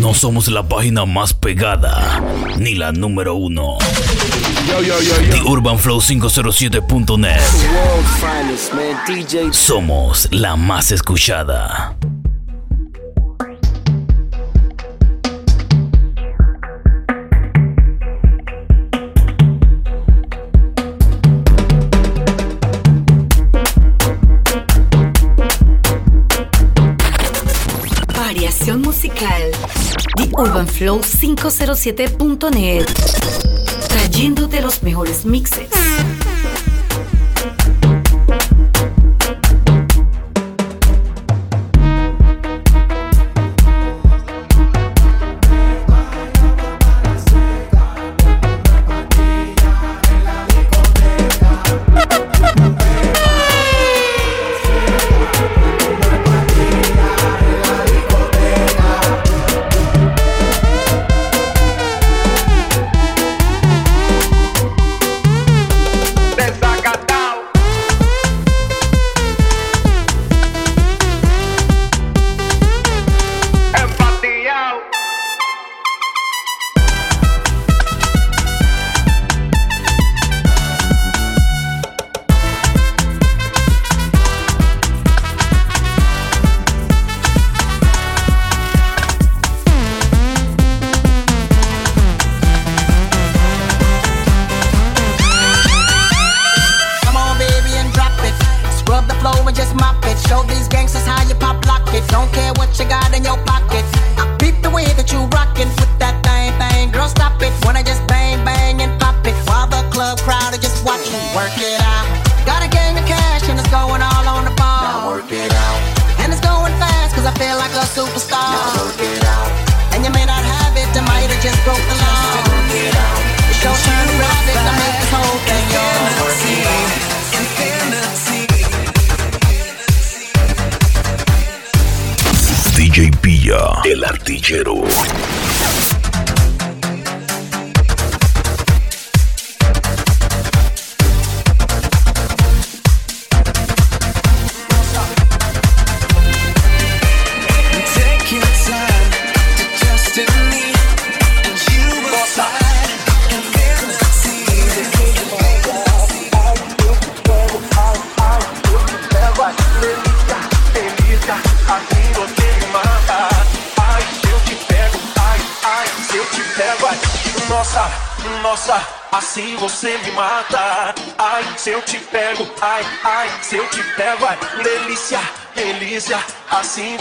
No somos la página más pegada, ni la número uno. The Urban Flow 507.net. Somos la más escuchada. urbanflow507.net, trayéndote los mejores mixes.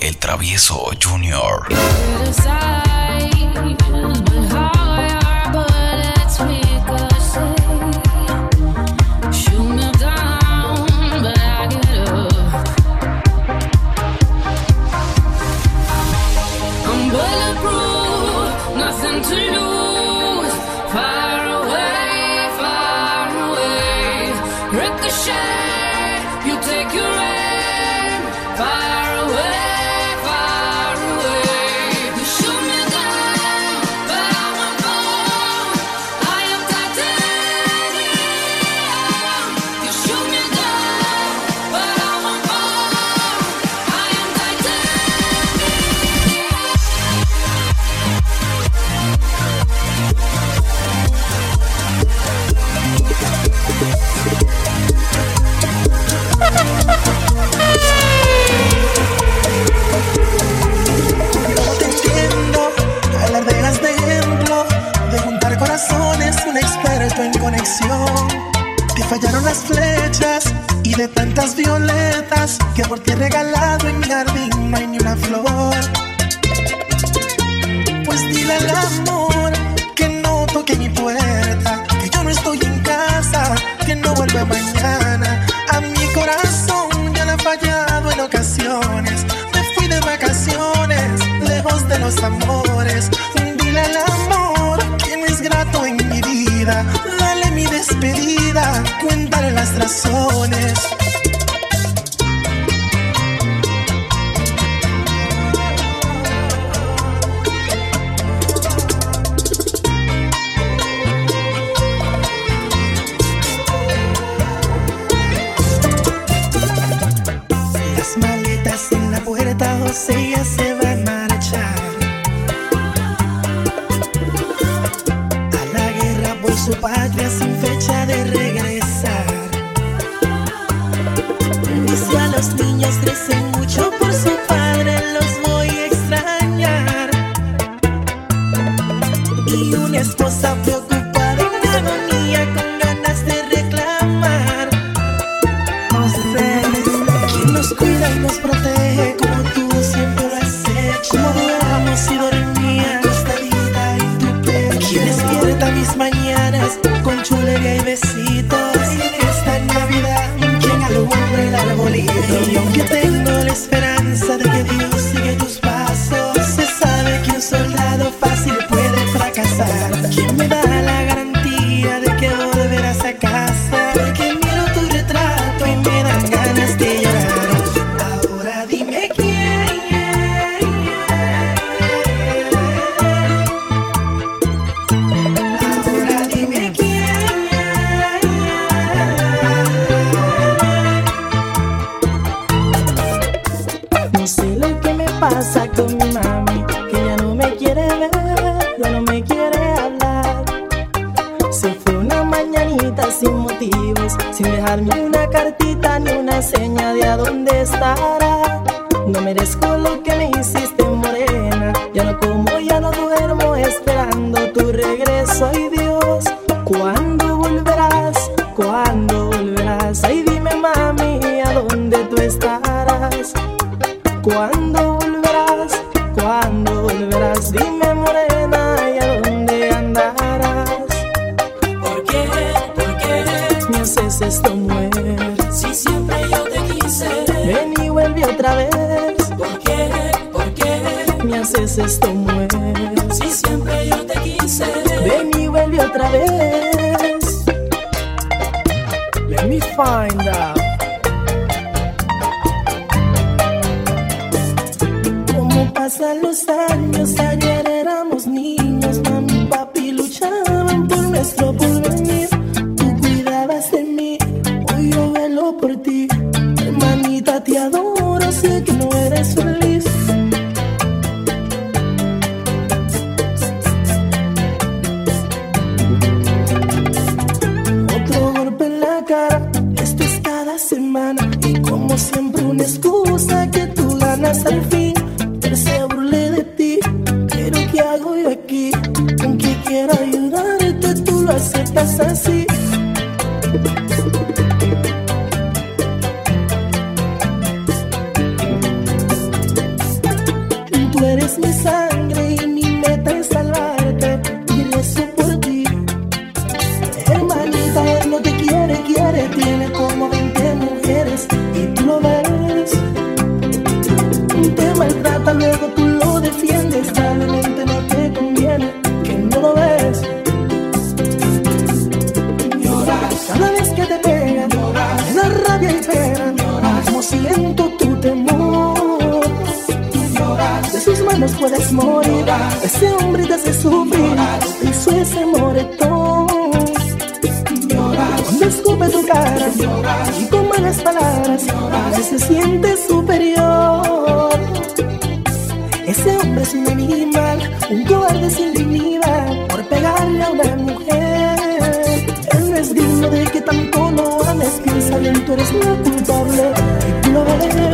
el travieso Junior. No te entiendo, hablar de las me engló, de juntar corazones, un experto en conexión. Te fallaron las flechas y de tantas violetas que por ti regalado en mi jardín no hay ni una flor. Pues dile al amor que no toque mi puerta, que yo no estoy en casa, que no vuelve bañar fallado en ocasiones. Me fui de vacaciones, lejos de los amores. Dile al amor que no es grato en mi vida. Dale mi despedida, cuéntale las razones. otra vez. ¿Por qué? ¿Por qué? Me haces esto mujer. Si siempre yo te quise. Ven y vuelve otra vez. Let me find out. Como pasan los años. puedes morir. Ese hombre te hace sufrir hizo ese moretón. Cuando escupe tu cara y con malas palabras, a veces siente superior. Ese hombre es un animal, un cobarde sin dignidad por pegarle a una mujer. Él no de que tanto lo ames, piensa bien, tú eres la culpable. Y tú lo eres.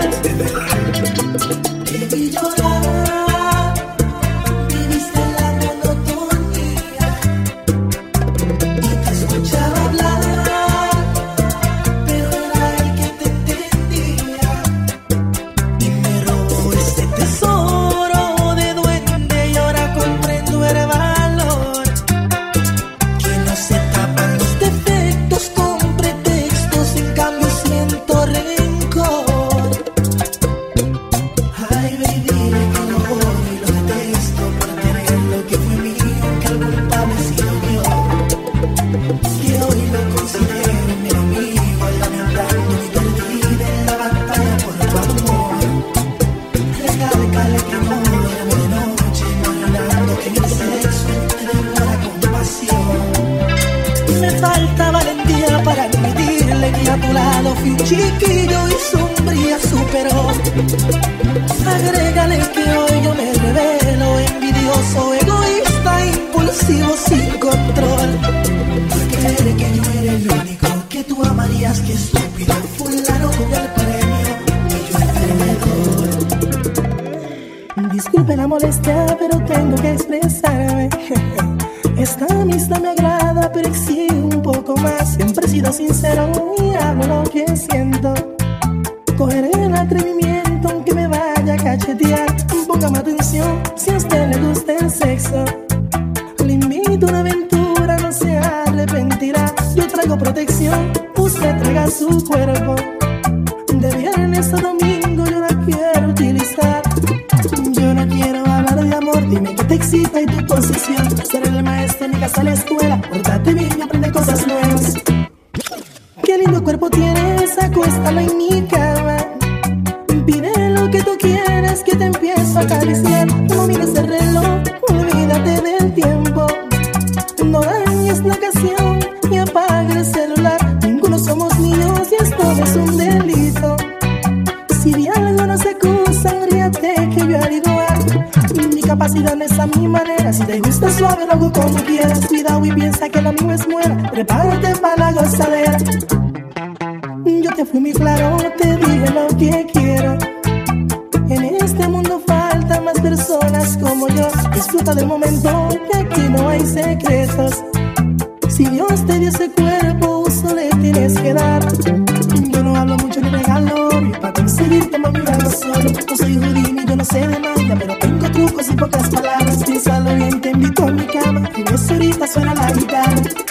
Chiquillo y sombría superó. Agrégale que hoy yo me revelo, envidioso, egoísta, impulsivo, sin control. Porque que yo era el único que tú amarías, que estúpido, fulano con el premio, y yo el perdedor. Disculpe la molestia, pero tengo que expresarme. Esta amistad me sido sincero y hablo lo que siento. Fui muy claro, te dije lo que quiero. En este mundo faltan más personas como yo. Disfruta del momento, que aquí no hay secretos. Si Dios te dio ese cuerpo, uso le tienes que dar. Yo no hablo mucho ni regalo, y para conseguirte mami hago solo. No soy Houdini, yo no sé de magia, pero tengo trucos y pocas palabras. Piénsalo bien, te invito a mi cama, y ahorita suena la guitarra.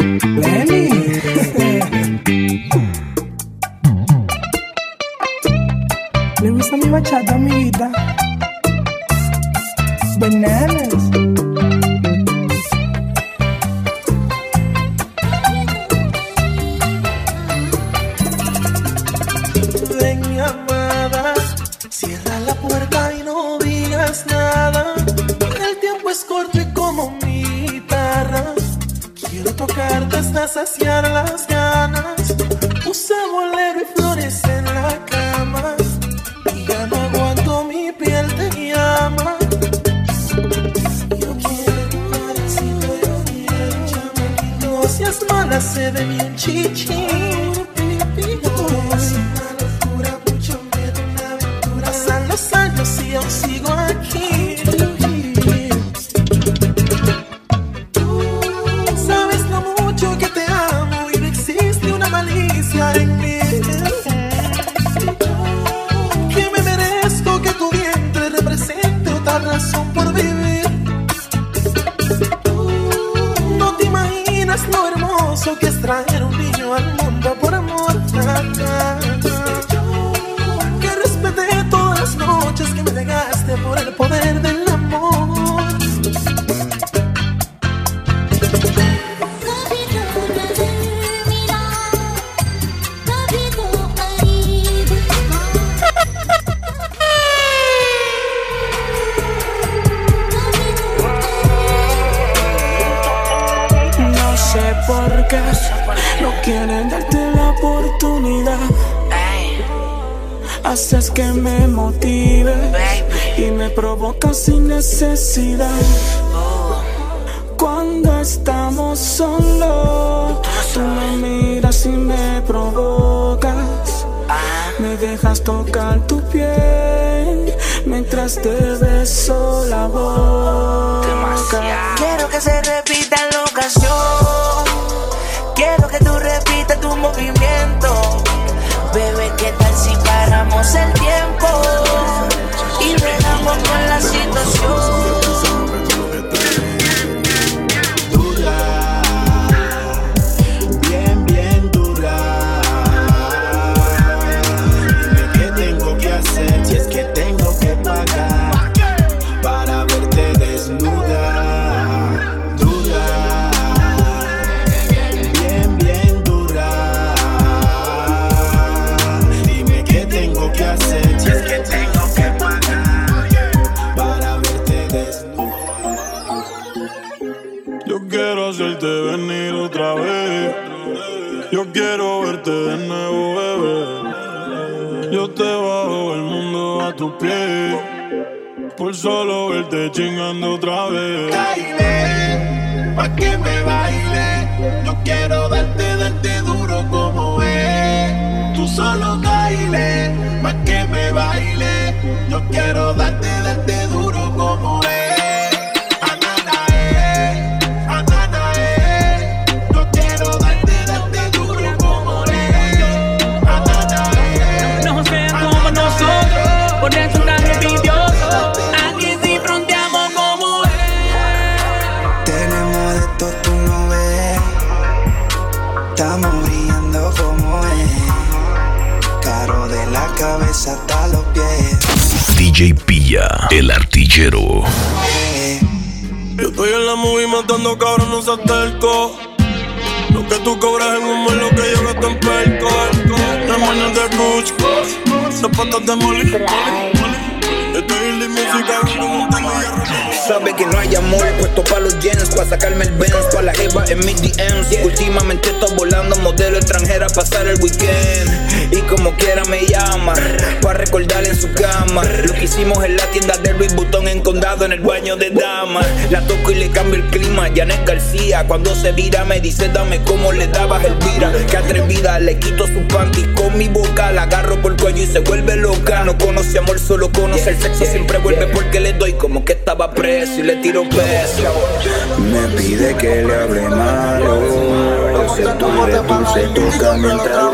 Gracias. Necesidad. Cuando estamos solos, tú me miras y me provocas. Me dejas tocar tu piel mientras te beso la boca. Quiero que se repita la ocasión. Quiero que tú repitas tu movimiento. Bebé, ¿qué tal si paramos el tiempo? Bregamos con la situación. Que yo gasto en perco. Demonios de Gucci, zapatos de Molly. Estoy en la música Sabe que no hay amor puesto pa' los yens, pa' sacarme el Benz, pa' la jeva en mis DMs. Últimamente estoy volando modelo extranjera, pasar el weekend. Y como quiera me llama, pa' recordar en su cama. Lo que hicimos en la tienda de Luis Butón en condado, en el baño de damas. La toco y le cambio el clima, Janet García. Cuando se vira me dice, dame como le dabas el vira. Que atrevida, le quito su panty con mi boca, la agarro por el cuello y se vuelve loca. No conoce amor, solo conoce el sexo, siempre vuelve porque le doy como que estaba y le tiro peso. Me pide que le hable malo. Ese tú de tú se toca mientras.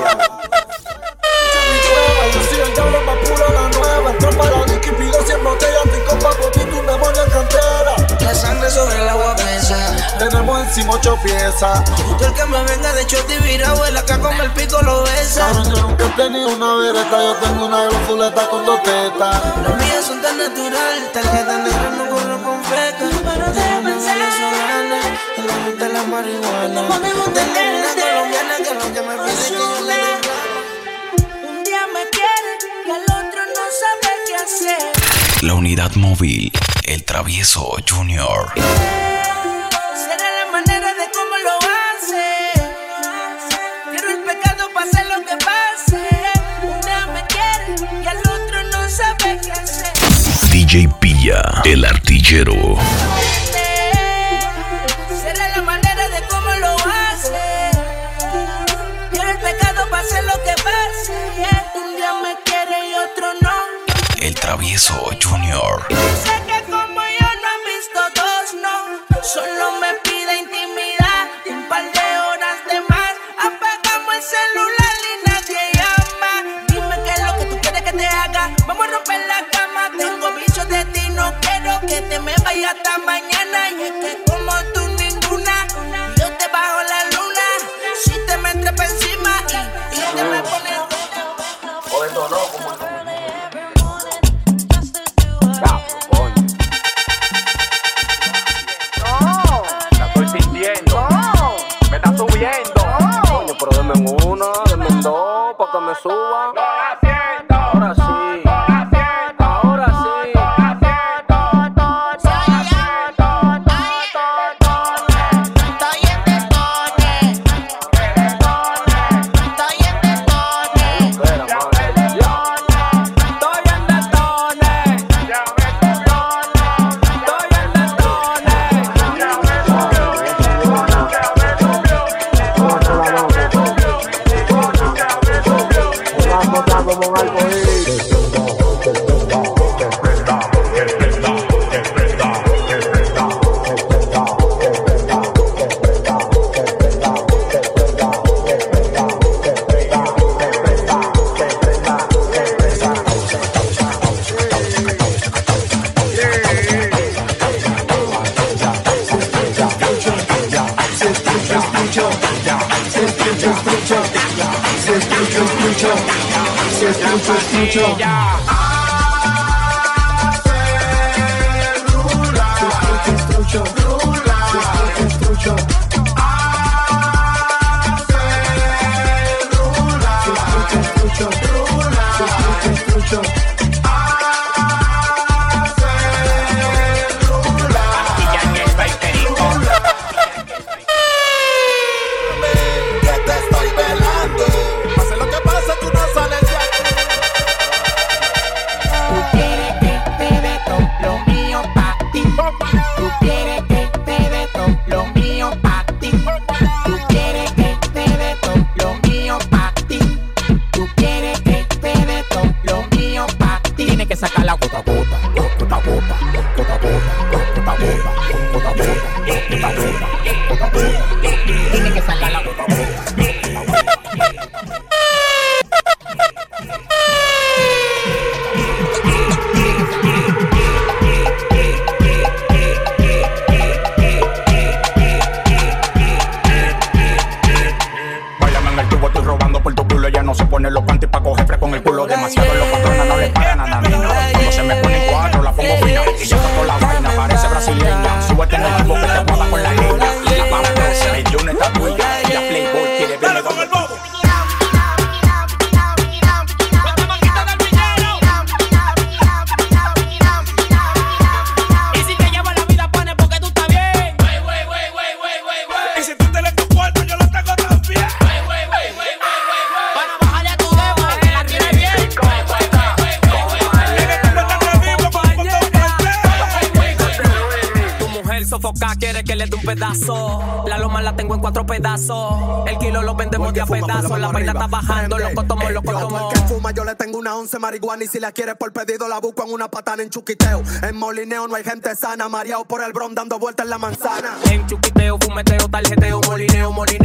Yo soy el diablo más puro, la nueva. Entró para Nicky, pido 100 botellas, pico pa' poquito, un demonio en cantera. La sangre sobre el agua pesa. Tenemos encima ocho piezas. Tú el que me venga de choti virado, el acá con el pico lo besa. Cabrón, yo nunca he tenido una vereta, yo tengo una glofuleta con dos tetas. Las mías son tan natural, tarjeta negra no corro déjame pensar que le gusta la marihuana. Tengo una colombiana que lo que me pide que yo le dé Un día me quiere y al otro no sabe qué hacer. La unidad móvil, el travieso Junior. Será la manera de cómo lo hace. Quiero el pecado hacer lo que pase. Un día me quiere y al otro no sabe qué hacer. DJ Pilla, el artillero. Travieso Junior. trabajando, loco tomo, loco tomo. Yo que fuma, yo le tengo una once marihuana y si la quieres por pedido la busco en una patana en Chuquiteo. En Molineo no hay gente sana, mareado por el bron dando vueltas en la manzana. En Chuquiteo, fumeteo, tarjeteo, Molineo, Molineo.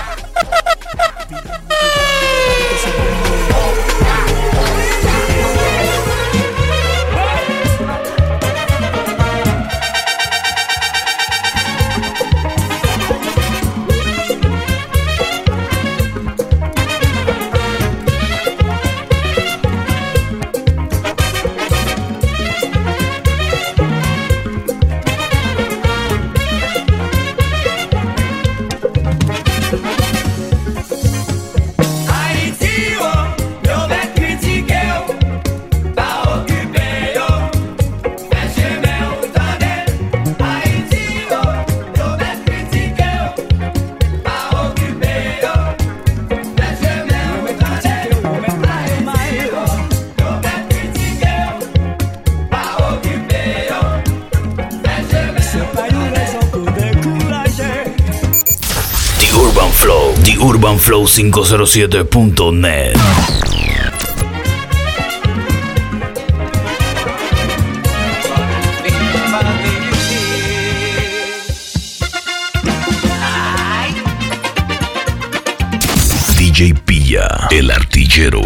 urbanflow507.net. DJ Pilla, el artillero.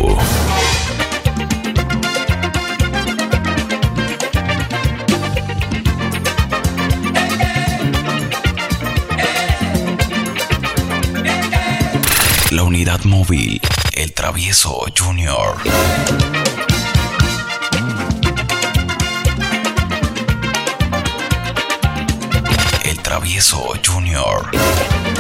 El travieso Junior. El travieso Junior.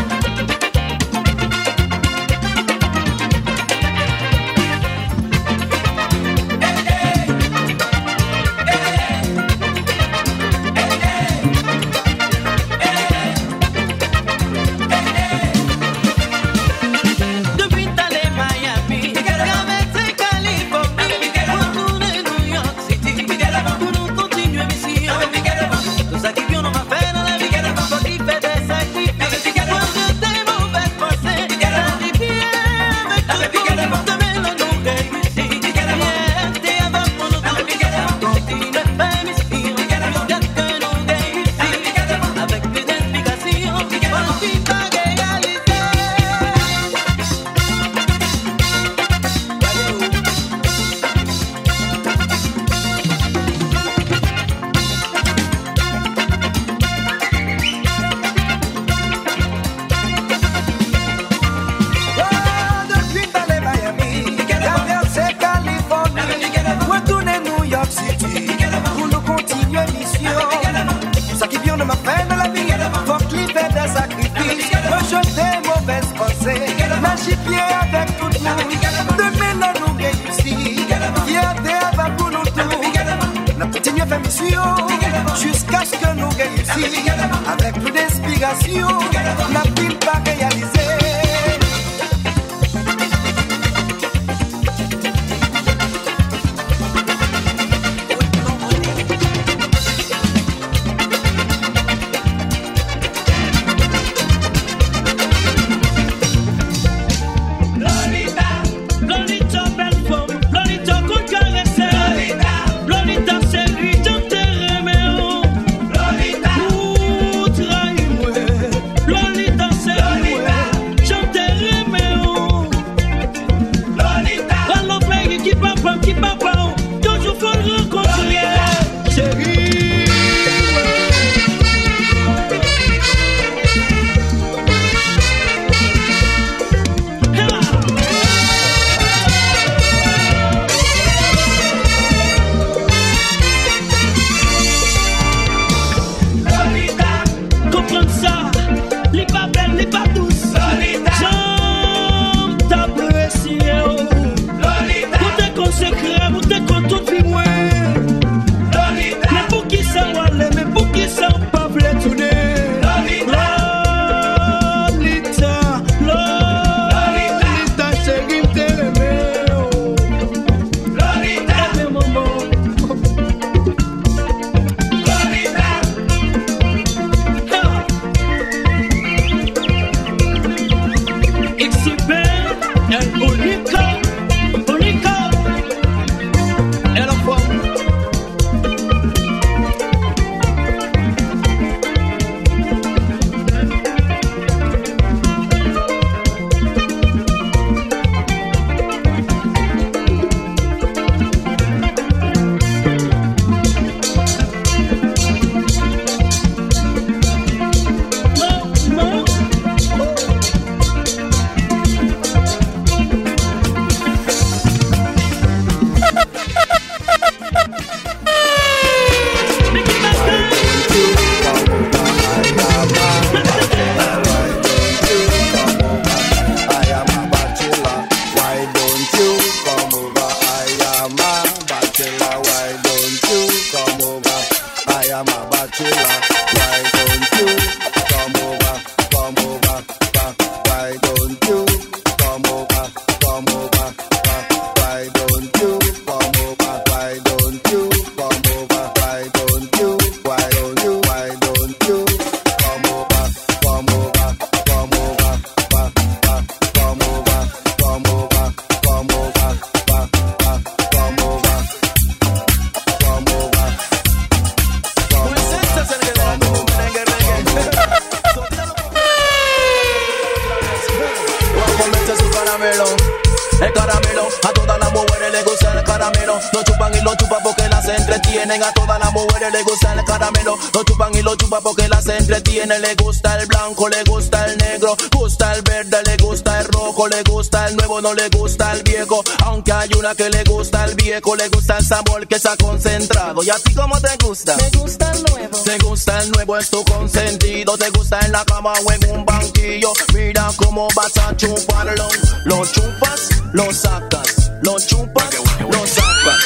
Lo sacas. Lo chupas, lo sacas.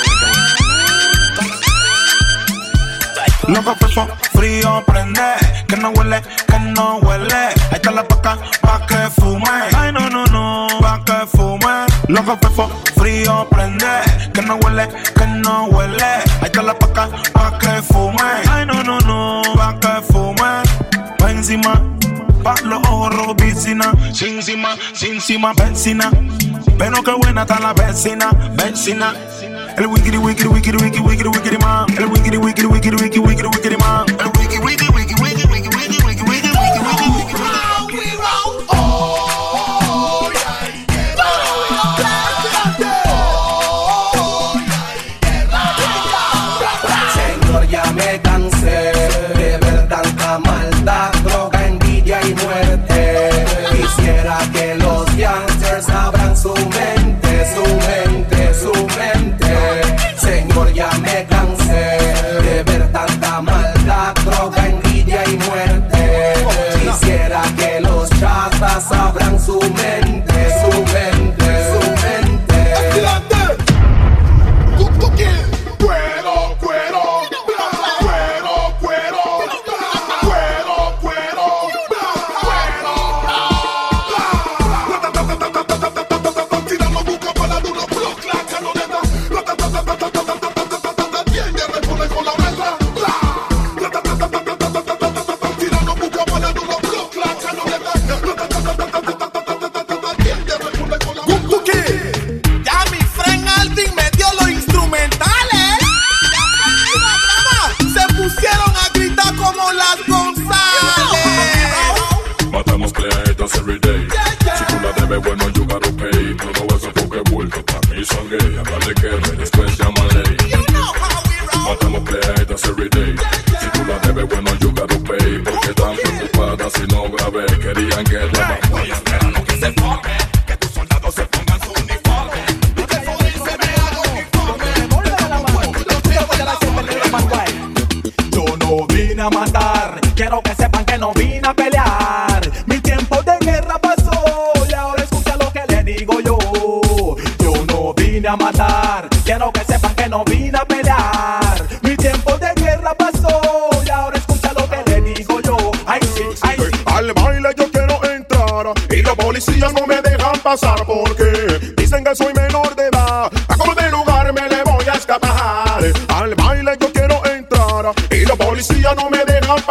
Loco fefo, frío prende, que no huele, que no huele. Ahí está la paca, pa' que fume. Ay, no, no, no, pa' que fume. Loco fefo, frío prende, que no huele, que no huele. Ahí está la paca, pa' que fume. Ay, no, no, no, pa' que fume. Pa' encima, Parlo oro vicina, sinsima, sinsima, benzina. Pero qué buena está la vecina, vecina. El wiggity wiggity wiggity wiggity wiggity wiggity man. El wiggity wiggity wiggity wiggity wiggity wiggity man. El wiggity wiggity wiggity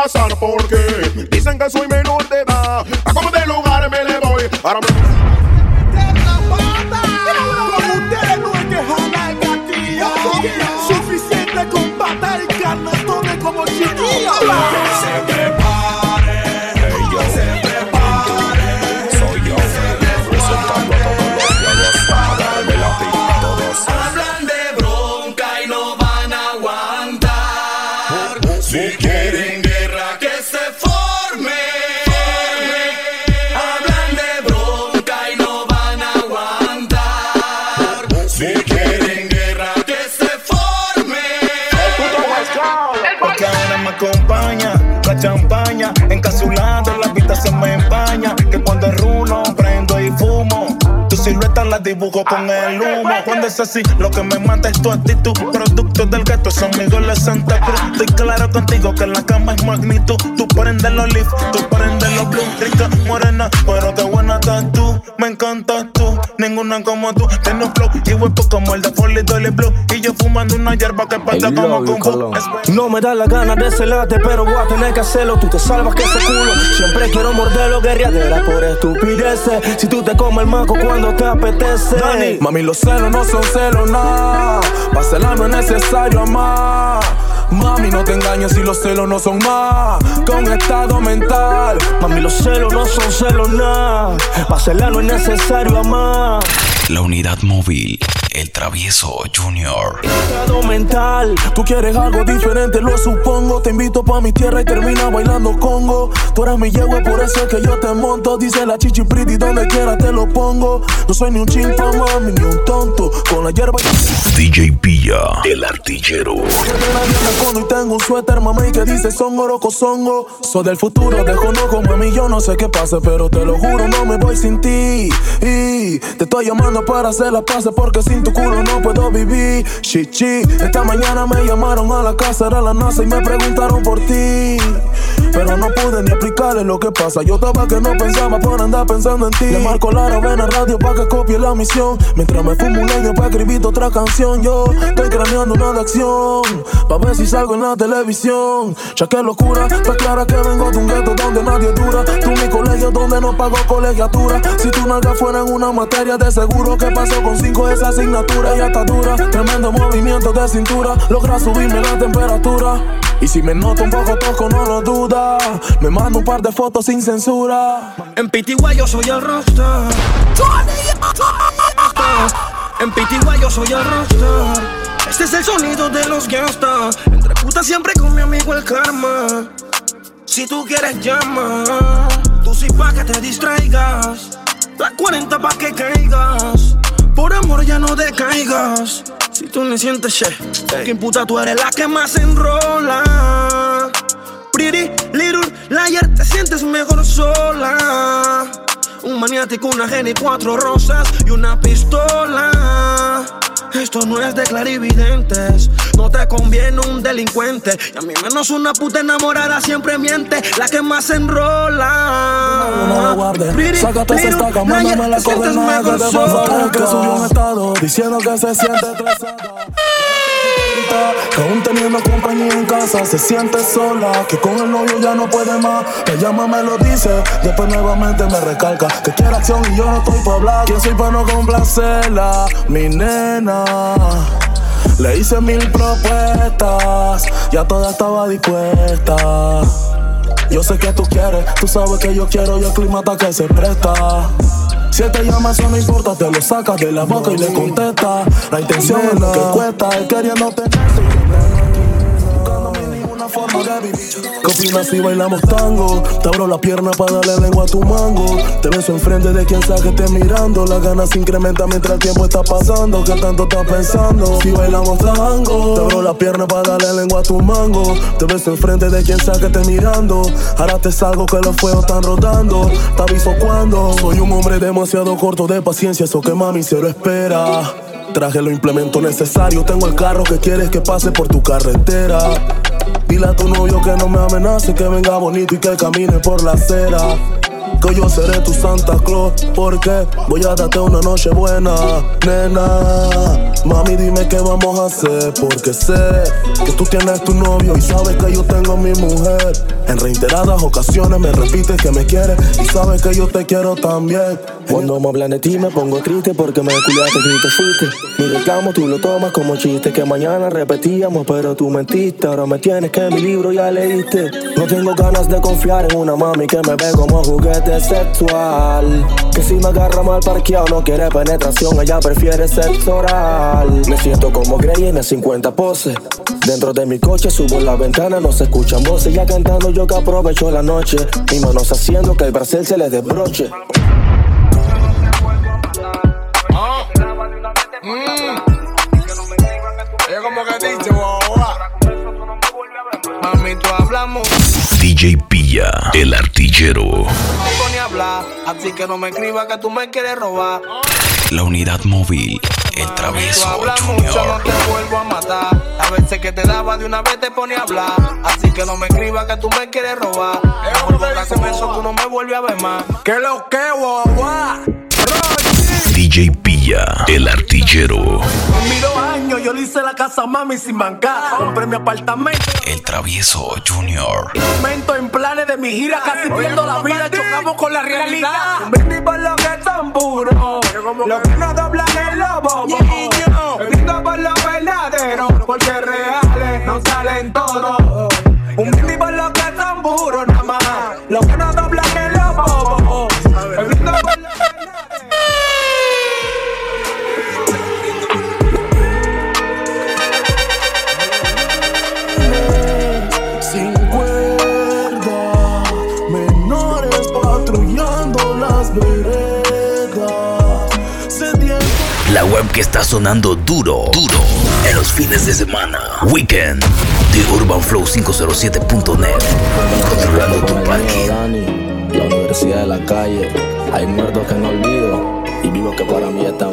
pass on the phone Tu silueta la dibujo con el humo. Cuando es así, lo que me mata es tu actitud. Producto del gato, son amigos de Santa Cruz. Estoy claro contigo que en la cama es magnitud. Tú prendes los leaf, tú prendes los blue. Rica, morena, pero qué buena estás tú. Me encantas tú, ninguna como tú. Tengo un flow y huepo como el de Folly Dolly Blue. Y yo fumando una hierba que pasa como Kung Fu. No me da la gana de celarte, pero voy a tener que hacerlo. Tú te salvas que ese culo. Siempre quiero morderlo, guerreadera por estupideces. Si tú te comes el manco cuando te apetece. Mami, los celos no son celos, nada. Para celar no es necesario amar. Mami, no te engañes si los celos no son más un estado mental. Mami, los celos no son celos, nada. Para no es necesario amar. La unidad móvil El travieso Junior. Estado mental, tú quieres algo diferente, lo supongo. Te invito pa' mi tierra y termina bailando congo. Tú eres mi yegua, por eso es que yo te monto. Dice la chichi pretty, donde quiera te lo pongo. No soy ni un chimpa, mami, ni un tonto. Con la hierba DJ Pilla, el artillero. y tengo un suéter, mami, que dice songo, roco, songo. Soy del futuro, desconozco, mami, yo no sé qué pasa, pero te lo juro, no me voy sin ti. Y te estoy llamando para hacer la paz, porque sin tu no puedo vivir. Chichi, esta mañana me llamaron a la casa, era la NASA y me preguntaron por ti. Pero no pude ni explicarle lo que pasa. Yo estaba que no pensaba por andar pensando en ti. Le marco la ven a radio pa' que copie la misión. Mientras me fumo un leño pa' escribir otra canción. Yo estoy craneando una de acción. Pa' ver si salgo en la televisión. Ya que locura, está clara que vengo de un gueto donde nadie dura. Tú mi colegio donde no pago colegiatura. Si tu nalga fuera en una materia, de seguro que pasó con cinco esa asignatura. Ya está dura, tremendo movimiento de cintura. Logra subirme la temperatura. Y si me noto un poco tosco, no lo duda. Me mando un par de fotos sin censura. En Pitigua yo soy el rockstar. En Pitigua yo soy el rockstar. Este es el sonido de los gangsters. Entre putas siempre con mi amigo el karma. Si tú quieres llama, tú sí pa' que te distraigas. La 40 pa' que caigas. Por amor ya no decaigas. Si tú me sientes che, que puta tú eres la que más enrola. Pretty little liar, te sientes mejor sola. Un maniático, una geni, cuatro rosas y una pistola. Esto no es de clarividentes, no te conviene un delincuente. Y a mí menos una puta enamorada siempre miente, la que más enrola. No la guardes, sácate esa estaca, mándame la coordenada que te pasa que subió un estado diciendo que se siente estresada. Que aún teniendo compañía en casa se siente sola Que con el novio ya no puede más Me llama, me lo dice Después nuevamente me recalca Que quiere acción y yo no estoy para hablar ¿Quién soy para no complacerla? Mi nena le hice mil propuestas, ya toda estaba dispuesta. Yo sé que tú quieres, tú sabes que yo quiero y el clima que se presta. Si te llama, eso no importa, te lo sacas de la boca y le contesta. La intención es lo que cuesta, él queriéndote. Forma. ¿Qué opinas si bailamos tango? Te abro la pierna para darle lengua a tu mango. Te beso enfrente de quien sea que esté mirando. Las ganas se incrementan mientras el tiempo está pasando. ¿Qué tanto estás pensando? Si bailamos tango, te abro la pierna para darle lengua a tu mango. Te beso enfrente de quien sea que esté mirando. Ahora te salgo que los fuegos están rodando. Te aviso cuando soy un hombre demasiado corto de paciencia. Eso que mami se lo espera. Traje los implementos necesarios. Tengo el carro que quieres que pase por tu carretera. Dile a tu novio que no me amenace, que venga bonito y que camine por la acera. Que yo seré tu Santa Claus, porque voy a darte una noche buena, nena. Mami, dime qué vamos a hacer, porque sé que tú tienes tu novio y sabes que yo tengo mi mujer. En reiteradas ocasiones me repites que me quieres y sabes que yo te quiero también. Cuando me hablan de ti me pongo triste porque me cuidaste y te fuiste. Mi reclamo tú lo tomas como chiste que mañana repetíamos, pero tú mentiste. Ahora me tienes que mi libro ya leíste. No tengo ganas de confiar en una mami que me ve como juguete sexual. Que si me agarra mal parqueado no quiere penetración, ella prefiere sexo oral. Me siento como Grey en el 50 poses. Dentro de mi coche subo la ventana, no se escuchan voces. Ya cantando yo que aprovecho la noche. Mi manos haciendo que el bracel se les desbroche. Yo como que dice, wow, Mami, tú hablamos. DJ Pilla, el artillero. No pone a hablar, así que no me escribas que tú me quieres robar. La unidad móvil, el Tú travieso hablas mucho, no Junior. te vuelvo a matar. A veces que te daba de una vez te pone a hablar. Así que no me escribas que tú me quieres robar. Mejor boca con eso, tú no me vuelves a ver más. Que lo que, guau, DJ Pilla, el artillero. Años yo le hice la casa mami sin bancar. Compré mi apartamento El travieso Junior. momento en planes de mi gira, casi viendo la vida, chocamos con la realidad. Brindis por lo que son puros, lo que no doblan el lobo. Brindis por lo verdadero, porque reales no salen todos. que está sonando duro, duro en los fines de semana. Weekend de UrbanFlow507.net. Controlando tu parque. La universidad de la calle. Hay muertos que no olvido. Y vivo que para mí está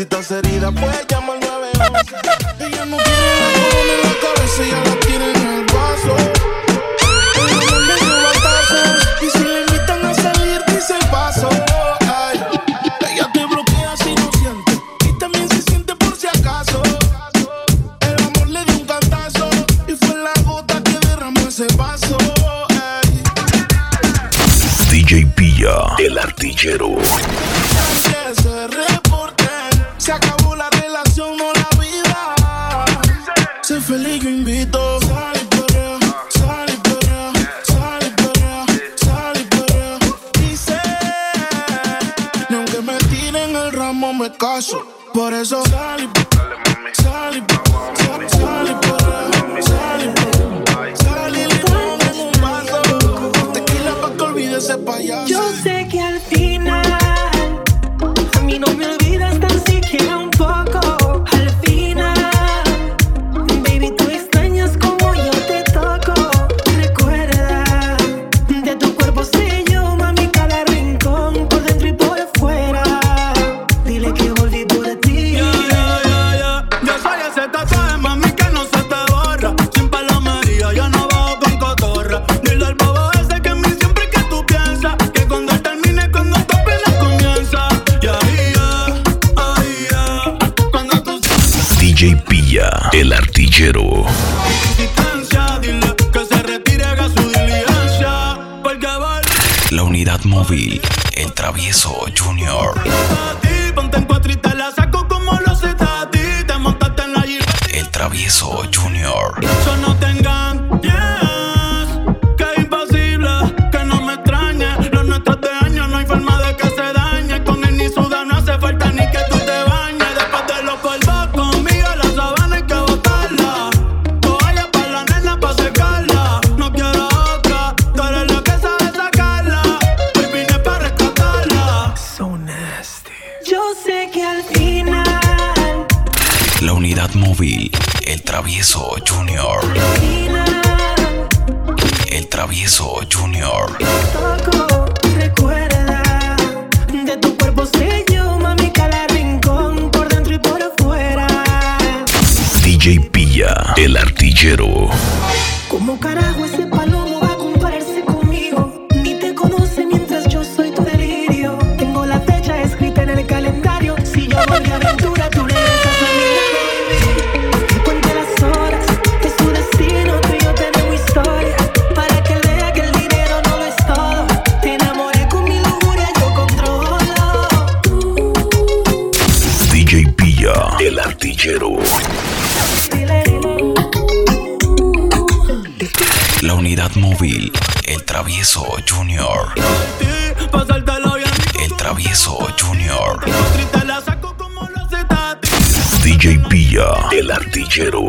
Si estás herida, pues ya DJ Pilla, el artillero. La unidad móvil, el travieso Junior. El travieso Junior. Travieso Junior. El Travieso Junior. El artillero. La unidad móvil. El travieso Junior. El travieso Junior. DJ Pilla. El artillero.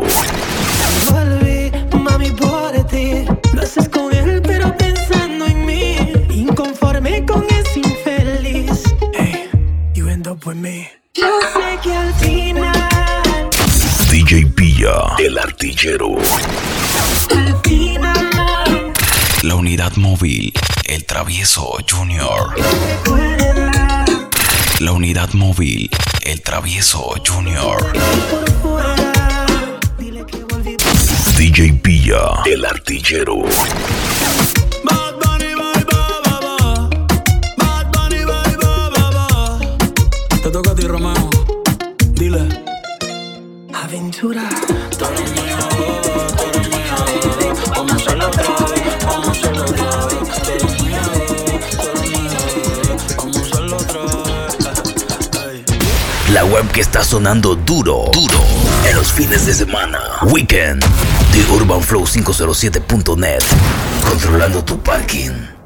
El artillero. La unidad móvil. El travieso Junior. La unidad móvil. El travieso Junior. DJ Pilla. El artillero. que está sonando duro, duro en los fines de semana. Weekend de UrbanFlow507.net, controlando tu parking.